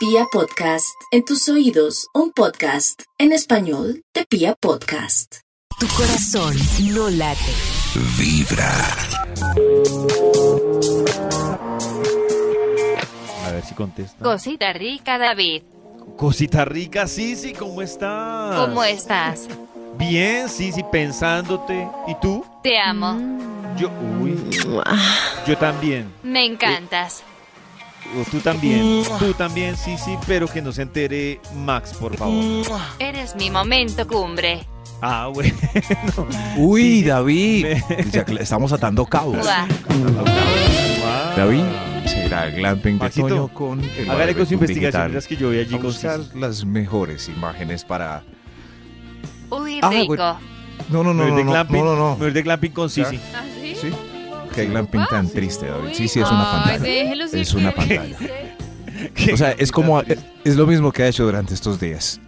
Pia Podcast, en tus oídos, un podcast en español de Pia Podcast. Tu corazón no late. A ver si contesta. Cosita rica, David. Cosita rica, Sisi, ¿cómo estás? ¿Cómo estás? Bien, Sisi, pensándote. ¿Y tú? Te amo. Yo, uy. Yo también. Me encantas. O tú también. Tú también, Sisi, pero que no se entere Max, por favor. Eres mi momento cumbre. Ah, bueno. Uy, Sí, David. me- Ya que le estamos atando cabos. Guau. David será el glamping de Maxito, Toño con el Hágale con su investigación, digital. que yo voy allí A con buscar las mejores imágenes para. Uy, Ah, rico. bueno. No, no, no, de no, no, glamping, no, no, me voy de glamping con Sisi. ¿Sí? Qué glamping tan triste, David. Sí, sí, es una pantalla. Es una pantalla. O sea, es como. Es lo mismo que ha hecho durante estos días.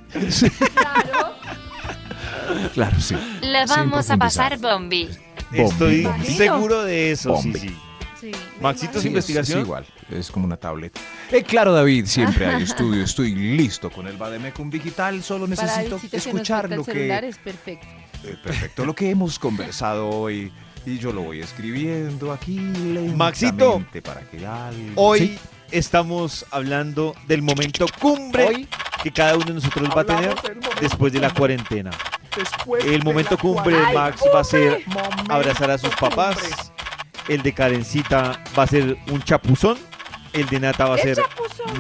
Claro, sí. Le vamos a pasar bombi. Estoy seguro de eso, Bombi. Sisi. Sí. Maxito, Sí, su investigación. Es, igual, es como una tablet. Eh, claro, David, siempre hay estudio. Estoy listo con el Bademecum Digital. Solo necesito que escuchar falta lo el celular que. es perfecto. eh, perfecto, lo que hemos conversado hoy. Y yo lo voy escribiendo aquí lentamente Maxito, para que algo. Hoy Sí, estamos hablando del momento cumbre que cada uno de nosotros va a tener después de la cuarentena. El momento cumbre de Max va a ser abrazar a sus papás. El de Karencita va a ser un chapuzón. El de Nata va a ser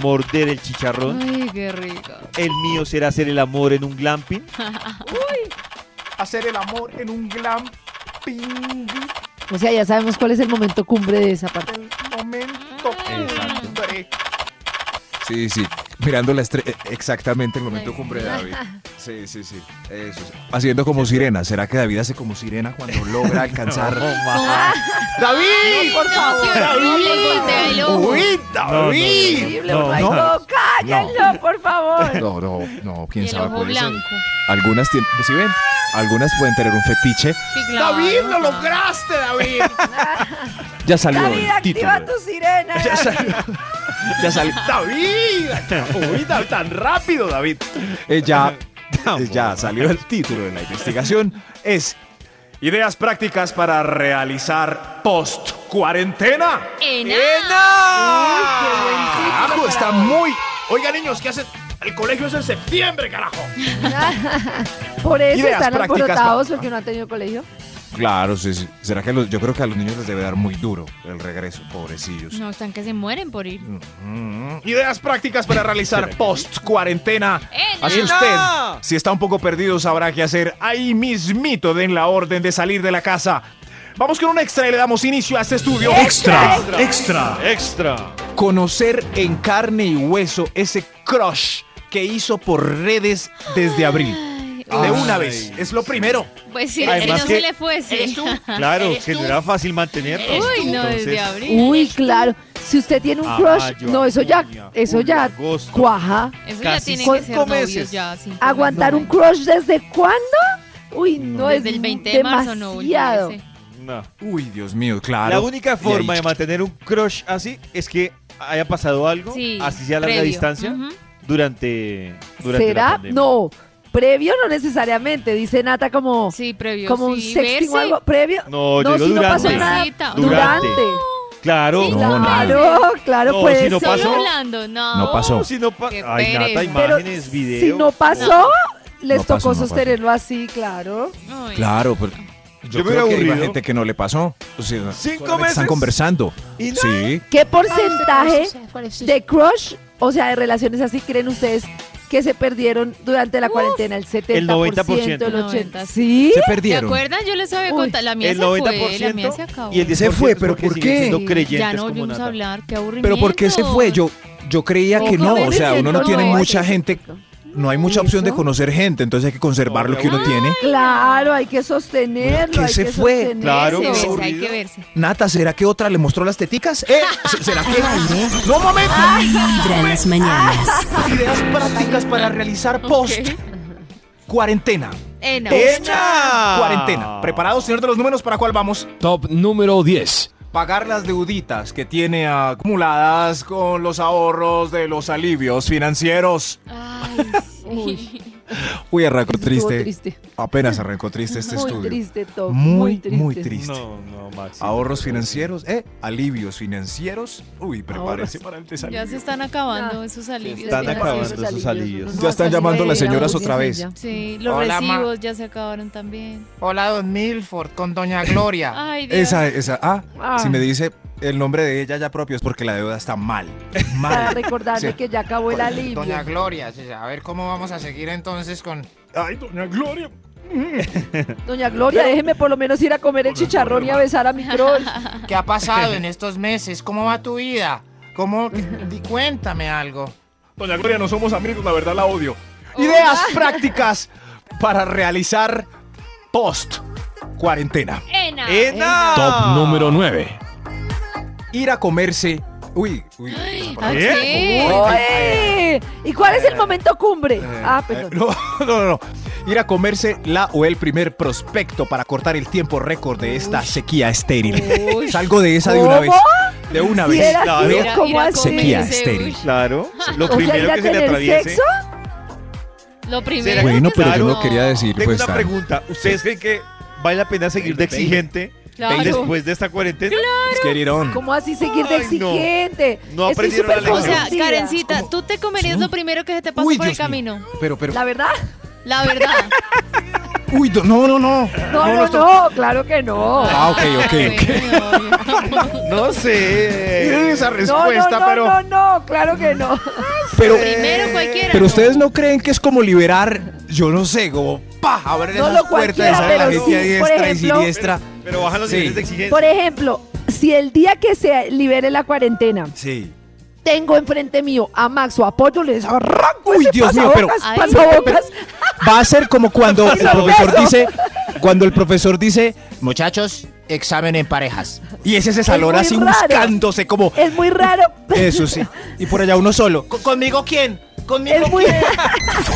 morder el chicharrón. Ay, qué rico. El mío será hacer el amor en un glamping. hacer el amor en un glamping. O sea, ya sabemos cuál es el momento cumbre de esa parte. El momento cumbre. Sí, sí. Mirando la estrella. Exactamente el momento cumbre de David. Sí, sí, sí. Eso es. Haciendo como sirena. ¿Será que David hace como sirena cuando logra alcanzar? ¡David! por favor. Voltéalo. ¡Uy, David! No, no, no. no, cállenlo, por favor. No, no, no, quién sabe. ojo puede ser. blanco. Algunas tienen, ¿sí ven? Algunas pueden tener un fetiche. Sí, claro. lograste, David! ya salió David, el título. activa tu sirena. Ya salió. Ya salió. ¡David! ¡Uy, tan- tan rápido, David! Eh, ya, eh, ya salió el título de la investigación. Es Ideas prácticas para realizar post-cuarentena. Ena. ¡Carajo! Está muy. Oiga, niños, ¿qué hacen? El colegio es en septiembre, carajo. Por eso Ideas están prácticas alborotados pa- porque no han tenido colegio. Claro, sí, sí. ¿Será que los- yo creo que a los niños les debe dar muy duro el regreso, pobrecillos? No, están que se mueren por ir. Mm, Ideas prácticas para realizar post-cuarentena. ¡Ena! Así usted, si está un poco perdido, sabrá qué hacer. Ahí mismito den la orden de salir de la casa. Vamos con un extra y le damos inicio a este estudio. Extra, extra. Extra. Conocer en carne y hueso ese crush que hizo por redes desde abril. De Ay. una vez. Es lo primero. Pues sí, Además no que- se le fue, sí. Claro, que no era fácil mantenerlo. Uy, no, Entonces, desde abril. Uy, claro. Si usted tiene un a crush, no, eso ya, junio, eso julio, ya agosto. cuaja. Eso ya cinco que ser novios ya. ¿Aguantar un crush desde cuándo? Uy, no, Desde es el 20 de marzo no, demasiado. No. Uy, Dios mío, claro. La única forma de mantener un crush así es que haya pasado algo, Sí, así sea a larga previo. distancia, durante, durante la ¿Será? pandemia. No. Previo no necesariamente, dice Nata como, Sí, previo. como un sí, sexting o verse. algo. Previo. No, yo No, digo si no durante. pasó nada. Durante. Durante. Claro. Sí, No, claro. Claro, No, pues. si no pasó. hablando, no. No pasó. si no pa- Qué Ay, Nata, imágenes, videos. si no pasó, les No tocó pasó, no pasó. sostenerlo así, claro. Ay. Claro, pero Yo yo, me creo que hay gente que no le pasó. O sea, Cinco meses. Están conversando. Y no. Sí. ¿Qué porcentaje de crush, o sea, de relaciones así, creen ustedes que se perdieron durante la cuarentena? El 70%, El 90%. el 80%. 90. ¿Sí? Se ¿Se perdieron. acuerdan? Yo les había contado. La mía El se fue, 90% la mía se acabó. y el 10% Se fue, pero ¿por qué? siendo Sí, creyentes ya no como volvimos a hablar, qué aburrimiento. Pero ¿por qué se fue? Yo, yo creía que no. O sea, uno no tiene No, mucha gente. No hay mucha opción de conocer gente, entonces hay que conservar lo que uno tiene. Claro, hay que sostenerlo. ¿Qué hay se que fue? sostenerlo. Claro, Se verse, hay que verse. Nata, ¿será que otra le mostró las teticas? ¿Eh? ¿Será que.? ¡No, momento! Vibra en las mañanas. Ideas prácticas para realizar post. Cuarentena. Eh, no. ¡Echa! Cuarentena. ¿Preparados, señor de los números? ¿Para cuál vamos? Top número 10. Pagar las deuditas que tiene acumuladas con los ahorros de los alivios financieros. Ay, Uy, Uy, arrancó triste. triste. Apenas arrancó triste este muy estudio. triste, Top. Muy, Muy, triste. muy triste. No, no, Max. Ahorros financieros, ¿eh? Alivios financieros. Uy, prepárese Ahorros. para el desalivio. ya se están acabando Ah, esos alivios. están acabando esos alivios. Ya están llamando las señoras otra vez. Sí, los Hola, ma. recibos ya se acabaron también. Hola, don Milford, con doña Gloria. Ay, Dios. Esa, esa. Ah, Ah. si me dice el nombre de ella ya propio es porque la deuda está mal. Para Mal. recordarle Sí. que ya acabó el alivio. Doña Gloria, a ver cómo vamos a seguir entonces con... Ay, doña Gloria. Doña Gloria, déjeme por lo menos ir a comer el chicharrón y a besar a mi crush. ¿Qué ha pasado en estos meses? ¿Cómo va tu vida? ¿Cómo? Di- Cuéntame algo. Doña Gloria, no somos amigos, la verdad la odio. Ideas prácticas para realizar post cuarentena. Ena. ¡Ena! Top número 9. Ir a comerse. Uy, uy. ¿Ah, ¿Eh? sí? ¡Oye! ¿Y cuál es el momento cumbre? Ah, Eh, perdón. no, no, no, no. Ir a comerse la o el primer prospecto para cortar el tiempo récord de esta sequía estéril. Uy. Salgo de esa de una vez. ¿Cómo? De una Si vez. era Claro. Ir a-. Sequía estéril. Claro. Lo O sea, ir primero a que se le atraviese. sexo. Lo primero. Bueno, pero yo Claro. no quería decir Tengo pues una pregunta. ¿Ustedes creen que vale la pena seguir de exigente Claro. después de esta cuarentena? Es que Irón. ¿Cómo así seguir de Ay, no. exigente? No Estoy aprendieron la súper O lección. sea, confundida. Karencita, ¿tú te comerías lo primero que se te pasa Uy, por el Dios mío. camino? Pero, pero. La verdad, La verdad. Uy, do- no, no, no. no, no, no, claro que no. Ah, ok, ok, ok. No sé. Esa No, respuesta, no, no, pero. no, no, claro que no. Pero, Primero cualquiera. pero ustedes no creen que es como liberar, yo no sé, como pa, abrir No esas lo puertas y cualquiera, sale la pero gente a sí, por diestra y ejemplo- siniestra. Pero bajan los Sí. niveles de exigencia. Por ejemplo, si el día que se libere la cuarentena Sí. tengo enfrente mío a Max o a Pollo, les arranco Uy, ese Dios mío, pero- pasabocas. Va a ser como cuando el Eso, profesor eso. dice, cuando el profesor dice, Muchachos, examen en parejas. y ese se salora así raro. buscándose como, Es muy raro. eso sí, y por allá uno solo. ¿Con- ¿Conmigo quién? ¿Conmigo Es muy.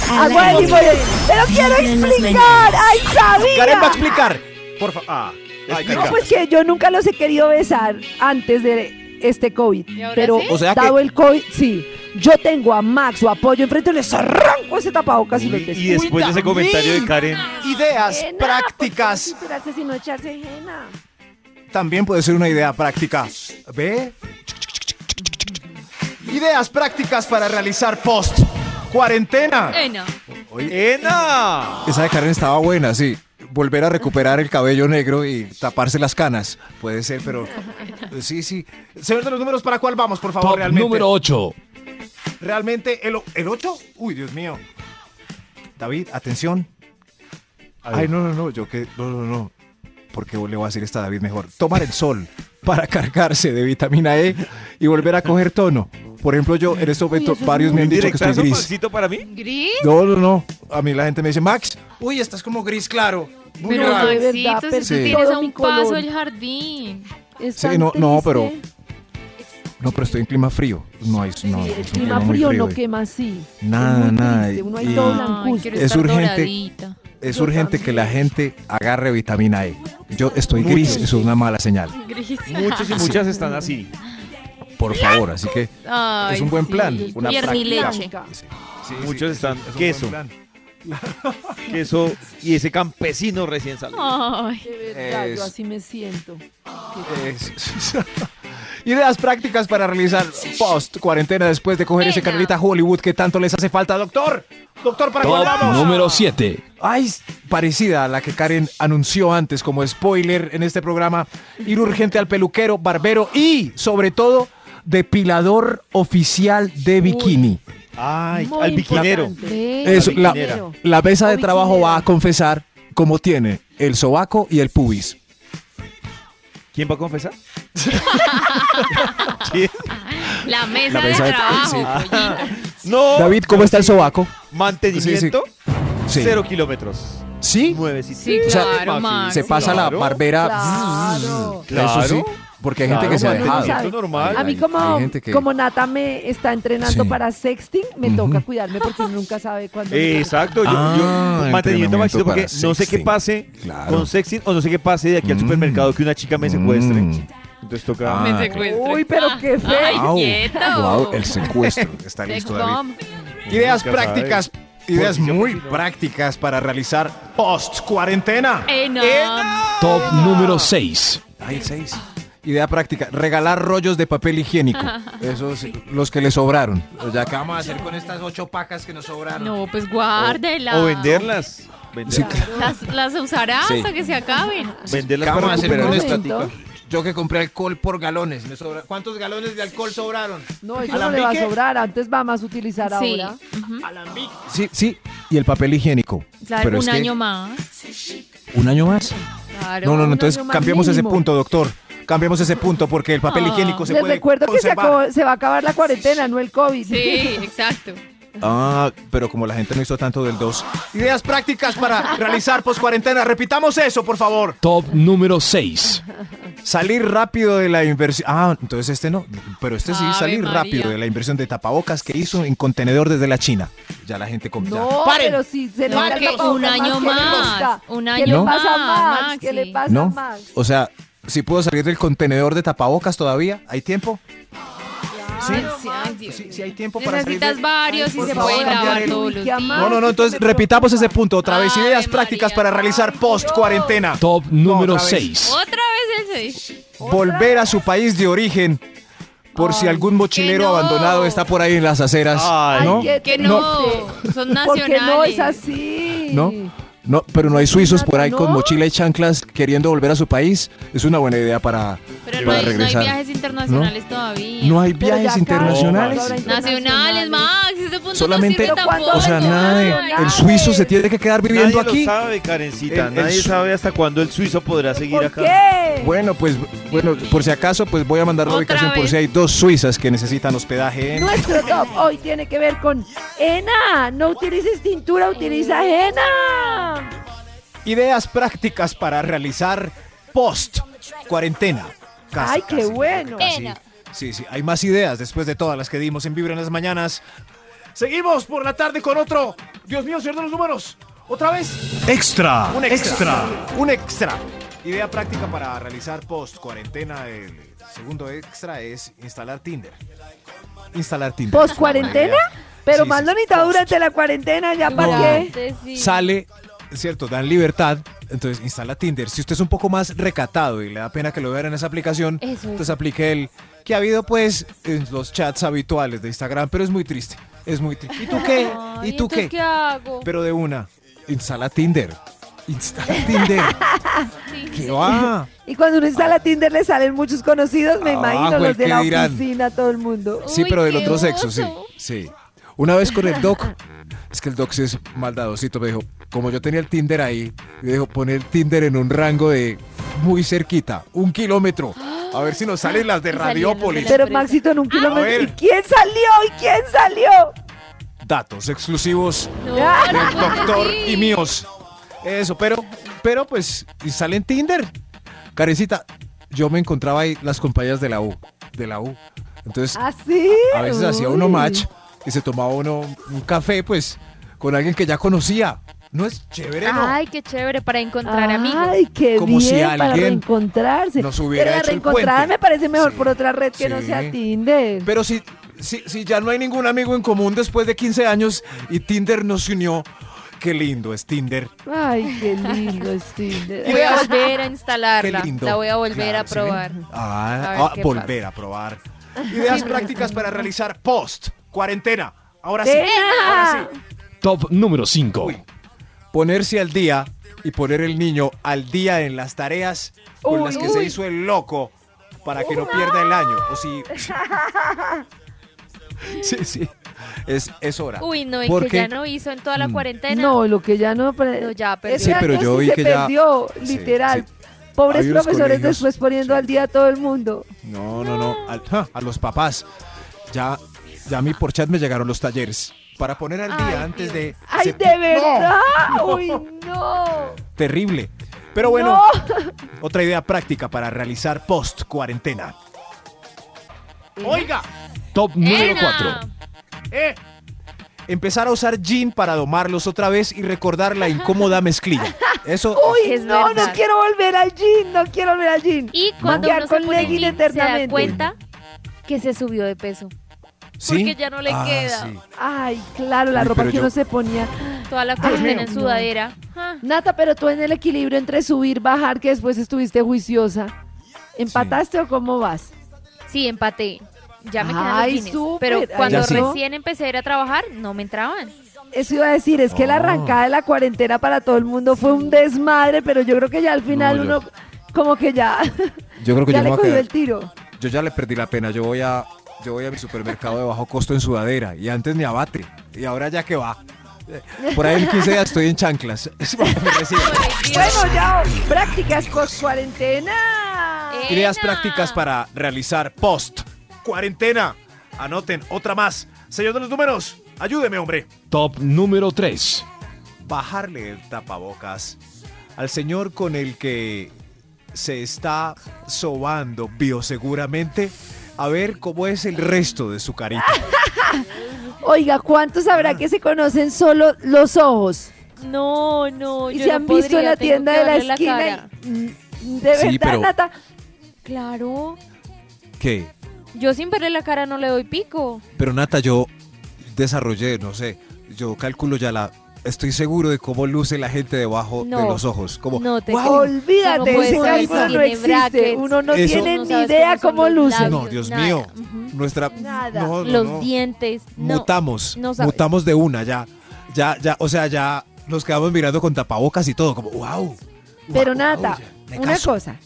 Pero quiero explicar. ¡Ay, sabía! Karen va a explicar. Por favor. Ah, No, pues que yo nunca los he querido besar antes de este COVID. ¿Y Pero sí? O sea que- dado el COVID, sí. Yo tengo a Max o a Pollo enfrente, les arranco ese tapabocas y Uy, beso. y después de ese comentario de Karen, Ideas Ajena, prácticas. esperarse sino echarse ajena. También puede ser una idea práctica. ¿Ve? Ideas prácticas para realizar post cuarentena. Ena. ¡Ena! Esa de Karen estaba buena, sí. Volver a recuperar el cabello negro y taparse las canas. Puede ser, pero. Sí, sí. Señor de los números, ¿para cuál vamos, por favor, Top realmente? número 8. Realmente, ¿el, ¿el 8? Uy, Dios mío. David, atención. Ay, no, no, no, yo que. No, no, no. Porque le voy a decir esta a David mejor. Tomar el sol para cargarse de vitamina E y volver a coger tono. Por ejemplo, yo en este momento eso es varios me han dicho que estoy ¿Directazo, gris. Para mí? ¿Gris? No, no, no. A mí la gente me dice, Max, uy, estás como gris claro. Pero verdad, Maxito, si tú Sí. tienes a un paso el jardín. Es Sí, no, no, pero. No, pero estoy en clima frío. No hay, no, Sí, el clima frío no quema así. Nada, nada, Uno hay Ay, Es urgente. doradita. Es Yo urgente que la gente agarre vitamina E. Yo estoy gris, Muchos. eso es una mala señal. Gris. Muchos y muchas están así. Por favor, así que Ay, es un buen sí. plan. Una y leche. Sí, sí, Muchos es- están es un plan. Queso y ese campesino recién salido. Ay. De verdad, Es- yo así me siento. Es- Ideas prácticas para realizar post cuarentena después de coger ese Venga. carrerita Hollywood que tanto les hace falta, doctor. Doctor, ¿para Top vamos? número 7. Ay, parecida a la que Karen anunció antes como spoiler en este programa. Ir urgente al peluquero, barbero y, sobre todo, depilador oficial de bikini. Ay, Muy al biquinero. Eso, la, mesa de trabajo va a confesar cómo tiene el sobaco y el pubis. ¿Quién va a confesar? ¿Quién? La mesa, La mesa de de- trabajo. sí. pollito. No. David, ¿cómo está el sobaco? Mantenimiento, Sí. cero kilómetros. ¿Sí? Nuevecitos. Sí, O sea, claro, Max. Se pasa Claro. la barbera. Claro. Claro. Eso sí, porque hay gente Claro, que se ha dejado. normal. A mí como, gente que- como Nata me está entrenando Sí. para sexting, me Ujú. toca cuidarme porque nunca sabe cuándo. Exacto, yo, Ah, yo mantenimiento máximo porque no sé qué pase Claro. con sexting o no sé qué pase de aquí al Mm. supermercado que una chica me secuestre. Mm. Entonces toca. Ah, Me ok. secuestro. Uy, pero qué feo. Ay, quieto. guau, el secuestro. Está listo, David. Ideas prácticas, sabe. ideas muy prácticas para realizar post cuarentena. Top número 6. Ay, seis. Idea práctica, regalar rollos de papel higiénico. Esos, los que le sobraron. Ya que vamos a hacer con estas ocho pacas que nos sobraron. No, pues guárdela. O venderlas. Venderlas, Las, las usará Sí. hasta que se acaben. venderlas ¿Qué para vamos a hacer con la esto? plática. Yo que compré alcohol por galones. me sobra- ¿Cuántos galones de alcohol sobraron? No, eso no le va a ¿Alambique? sobrar. Antes va más a utilizar Sí. ahora. Ujú. Sí, sí. Y el papel higiénico. Claro, Pero es un que- año más. ¿Un año más? Claro. No, no, no. un Entonces año más cambiemos ese mínimo. punto, doctor. Cambiemos ese punto porque el papel Ah. higiénico se Les puede recuerdo que se, conservar. acabó- se va a acabar la cuarentena, no el COVID. Sí, exacto. Ah, pero como la gente no hizo tanto del 2. Ideas prácticas para realizar post cuarentena. Repitamos eso, por favor. Top número 6. Salir rápido de la inversión. Ah, entonces este no. Pero este sí, Ave salir María. rápido de la inversión de tapabocas que hizo en contenedor desde la China. Ya la gente compra. No, Paren. pero si se No, que tapabocas un año ¿qué le más, un ¿Qué año le más, pasa a Max? Maxi. ¿Qué le pasa a ¿No? Max? O sea, si puedo salir del contenedor de tapabocas todavía, ¿hay tiempo? Sí. Sí. Sí, sí hay tiempo para salir Necesitas de- varios y se cambiar lavar el todos los días. No, no, no, entonces repitamos ese punto otra vez. Ideas María. prácticas para realizar post cuarentena. Top número otra vez. 6. Otra vez el 6. Volver a su país de origen. Por si algún mochilero no. abandonado está por ahí en las aceras. Ay, ¿No? Que no, son Porque nacionales. no es así. ¿No? No, pero no hay suizos por ahí con ¿No? mochila y chanclas queriendo volver a su país. Es una buena idea para, Pero no hay, no hay regresar. viajes internacionales todavía. No hay Pero viajes internacionales. hay Nacionales, Max. Ese punto Solamente- no. O sea, Ay, nada de, nacionales. el suizo se tiene que quedar viviendo Nadie aquí. lo sabe, Karencita. El- Nadie sabe hasta cuándo el suizo podrá seguir ¿Por acá. qué? Bueno, pues, bueno, por si acaso, pues voy a mandar la ubicación por si hay dos suizas que necesitan hospedaje. Nuestro top hoy tiene que ver con Ena. No utilices tintura, utiliza henna. Ideas prácticas para realizar post cuarentena. Casi, Ay, qué casi, bueno. casi. Sí, sí, hay más ideas después de todas las que dimos en Vibra en las mañanas. Seguimos por la tarde con otro. Dios mío, señor de los números. Otra vez. Extra. Un extra. Un extra. Idea práctica para realizar post cuarentena. El segundo extra es instalar Tinder. Instalar Tinder. ¿Post cuarentena? Pero Sí, más sí, durante la cuarentena, ¿ya para qué? sale, ¿cierto? Dan libertad, entonces instala Tinder. Si usted es un poco más recatado y le da pena que lo vean en esa aplicación, Eso es. entonces aplique el que ha habido pues en los chats habituales de Instagram, pero es muy triste, es muy triste. ¿Y tú qué? Ay, ¿Y tú entonces, qué? ¿Qué hago? Pero de una, instala Tinder. Instala Tinder. ¿Qué va? Y cuando uno instala Tinder le salen muchos conocidos, me Ah, imagino, los de ¿qué la dirán? oficina, todo el mundo. Sí, Uy, pero del otro sexo, sí. Sí. Una vez con el doc, es que el doc sí es maldadosito, me dijo, como yo tenía el Tinder ahí, me dijo, poner el Tinder en un rango de muy cerquita, un kilómetro. A ver si nos salen las de Radiópolis. Pero. Maxito en un kilómetro. ver. ¿Y quién salió? ¿Y quién salió? Datos exclusivos No, Ah. del doctor y míos. Eso, pero, pero pues, y sale en Tinder. Karencita, yo me encontraba ahí las compañías de la U, de la U. Entonces, ¿Así? A veces hacía uno match y se tomaba uno un café, pues, con alguien que ya conocía. No es chévere, ¿no? Ay, qué chévere para encontrar amigos. Ay, qué Como si bien para alguien reencontrarse. nos hubiera Pero la hecho reencontrada me parece mejor Sí, por otra red que no sea Tinder. Pero si, si, si ya no hay ningún amigo en común después de 15 años y Tinder nos unió, qué lindo es Tinder. Ay, qué lindo es Tinder. Voy a volver a instalarla. Qué lindo. La voy a volver Claro, a probar. Ah, A ah, volver a probar. Ideas prácticas para realizar post, cuarentena. Ahora sí. Ahora sí. Top número 5. Uy. Ponerse al día y poner el niño al día en las tareas con las que se hizo el loco para que no pierda el año. O si. Sí, sí. Es, es hora. Uy, no, y Porque- que ya no hizo en toda la Mm. cuarentena. No, lo que ya no. No, ya perdió. Ese Sí, pero año yo sí vi se que ya- perdió, Sí, literal. sí. Pobres Hay unos profesores colegios- después poniendo sí. al día a todo el mundo. No, no, no. al- ja, a los papás. Ya, ya a mí por chat me llegaron los talleres. Para poner al día Ay, antes de. ¡Ay, de ¡No! verdad! no. ¡Uy, no! Terrible. Pero bueno, No. otra idea práctica para realizar post cuarentena. Oiga, Top número Ena. 4. eh, empezar a usar gin para domarlos otra vez y recordar la incómoda mezclilla. Eso. Uy, Es no, no quiero volver al gym, no quiero volver al gym. Y cuando Quedar uno se con pone jean, se da cuenta que se subió de peso. ¿Sí? porque ya no le Ah, queda. sí. Ay, claro, la ropa que yo- uno se ponía. Toda la cuarentena en no. sudadera. Ah, Nata, pero tú en el equilibrio entre subir, bajar, que después estuviste juiciosa. ¿Empataste o cómo vas? Sí, empaté. Ya me quedan Ay, los jeans. súper. Pero Ay, cuando recién empecé a ir a trabajar, no me entraban. Eso iba a decir, es que la Oh. arrancada de la cuarentena para todo el mundo fue un desmadre, pero yo creo que ya al final No, yo- uno como que ya, Yo creo que ya yo le cogió quedar- el tiro. Yo ya le perdí la pena. Yo voy a, yo voy a mi supermercado de bajo costo en sudadera y antes ni abate. Y ahora ya que va. Eh, Por ahí en 15 días estoy en chanclas. Me. Bueno, ya, prácticas post cuarentena. Ideas Ena. prácticas para realizar post cuarentena. Anoten otra más. Señor de los números, ayúdeme, hombre. Top número 3. Bajarle el tapabocas al señor con el que se está sobando bioseguramente a ver cómo es el resto de su carita. Oiga, ¿cuántos habrá que se conocen solo los ojos? No, no, Y yo se no han visto en la tienda de la esquina. y- de Sí, verdad, pero- Nata. Claro. ¿Qué? Yo sin verle la cara no le doy pico. Pero Nata, yo desarrollé, no sé, yo calculo ya la... Estoy seguro de cómo luce la gente debajo de los ojos. Como, No te "Guau". Olvídate, no ese saber no existe. brackets. Uno no Eso- tiene ni idea cómo luce. labios, No, Dios nada. mío. Ujú. Nuestra... Nada. No, no, Los no. dientes. No. Mutamos, mutamos de una ya. Ya, ya, o sea, ya nos quedamos mirando con tapabocas y todo, como, wow. Pero wow, me una cosa.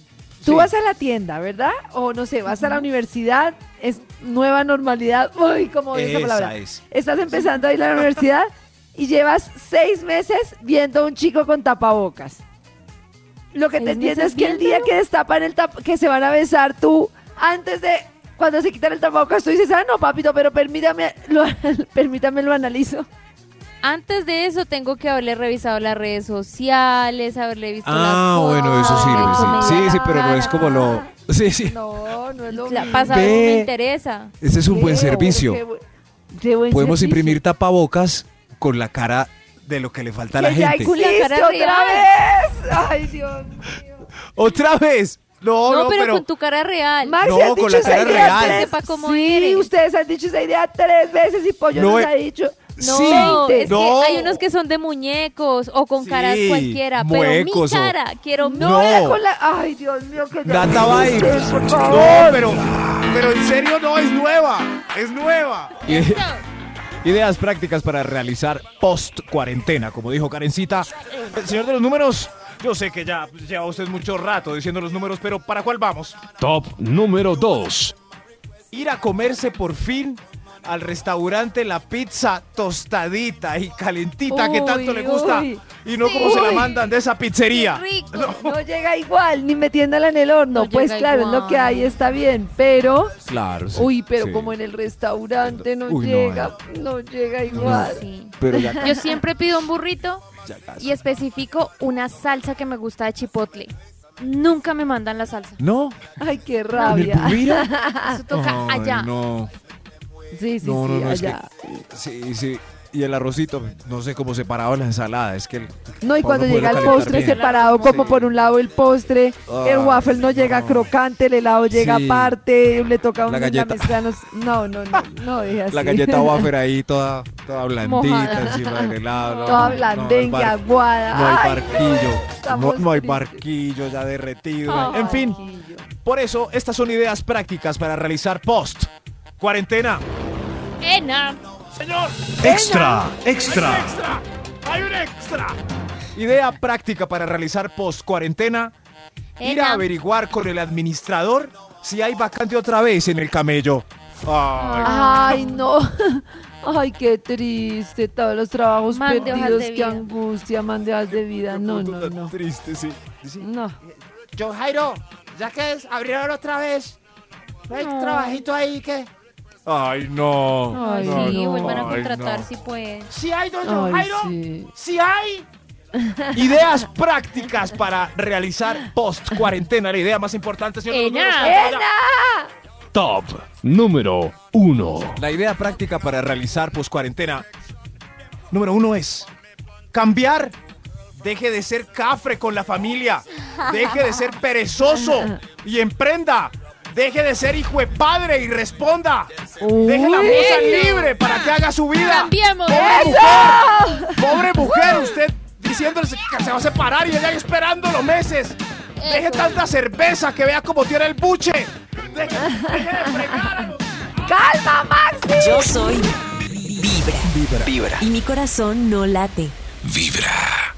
Tú Sí. vas a la tienda, ¿verdad? O no sé, vas a la universidad, es nueva normalidad. Uy, cómo odio esa Esa palabra. es. Estás empezando a ir a la universidad y llevas seis meses viendo a un chico con tapabocas. Lo que te ¿Seis entiendo es que el día que destapan el tap que se van a besar tú, antes de cuando se quitan el tapabocas, tú dices, ah, no, papito, pero permítame, lo, permítame lo analizo. Antes de eso tengo que haberle revisado las redes sociales, haberle visto Ah, las fotos. bueno, eso sirve, sí. media Sí, sí, pero no es como lo... Sí, sí. No, no es lo La mismo. pasa a ver si Ve. me interesa. Ese es un buen Qué servicio. bu- qué buen Podemos servicio. imprimir tapabocas con la cara de lo que le falta a la gente. Con la cara otra vez. Ay, Dios mío. ¡Otra vez! No, No, no, pero, pero... con tu cara real. Maxi, No, con dicho la esa cara idea real. tres- Sepa cómo sí, eres. ustedes han dicho esa idea tres veces y Pollo No, nos ha dicho. No, Sí, es no. que hay unos que son de muñecos o con Sí, caras cualquiera, pero mi o- cara, quiero mi No, No. era con la. Ay, Dios mío, que ya- Nata va a ir. Por No, pero, pero en serio no, es nueva. Es nueva. Ideas prácticas para realizar post cuarentena, como dijo Karencita. El señor de los números, yo sé que ya lleva usted mucho rato diciendo los números, pero ¿para cuál vamos? Top número 2. Ir a comerse por fin al restaurante la pizza tostadita y calentita que tanto le gusta uy. y no Sí. como se la mandan de esa pizzería. Rico. No llega igual, ni metiéndola en el horno. No pues claro, es lo que hay, está bien. Pero, Claro, uy, pero como en el restaurante no Uy, no, llega, no, llega igual. Sí. Pero ya, Yo siempre pido un burrito y especifico una salsa que me gusta de chipotle. Nunca me mandan la salsa. No, Ay, qué ¿en el rabia. Eso toca Ay, allá. No. Sí, sí, No, sí, no, no, es que- allá. Sí, sí. Y el arrocito, no sé cómo separado la ensalada. Es que el, No, y cuando llega el postre bien. separado, como Sí. por un lado el postre, el Ah, waffle no llega no. crocante, el helado llega Sí. aparte, le toca La la galleta. mezcla, no, no, no, no, deje así. La galleta wafer ahí toda, toda blandita encima del helado. no, Toda bar- aguada. No hay Ay, barquillo. No, hay barquillo ya derretido. En fin, Barquillo. por eso estas son ideas prácticas para realizar post. Cuarentena. Ena. Señor, Extra, extra. extra. Hay un extra. Idea práctica para realizar post cuarentena. Ir a averiguar con el administrador si hay vacante otra vez en el camello. Ay, Ay, no. Ay, qué triste. Todos los trabajos Mande perdidos. Qué vida. angustia. Mande hojas de vida. No, no, no. Triste, sí. Sí. No. Yo, Jairo, ya que es, abrieron otra vez. ¿No hay trabajito ahí que? Ay, no. Ay, sí, no, vuelvan a ay, contratar no. si pueden. Sí hay, Ay, Jairo. sí. Sí hay. Ideas prácticas para realizar post cuarentena. La idea más importante, señor. Ena. Top número 1. La idea práctica para realizar post cuarentena número uno es cambiar Deje de ser cafre con la familia. Deje de ser perezoso y emprenda. Deje de ser hijo de padre y responda. Deje la moza libre para que haga su vida. Cambiemos. Pobre mujer, pobre mujer, usted diciéndole que se va a separar y ella ahí esperándolo meses. Deje Eso. tanta cerveza que vea cómo tiene el buche. Deje, deje de fregar a los- ¡Calma, Maxi! Yo soy Vibra. Vibra. Y mi corazón no late. Vibra.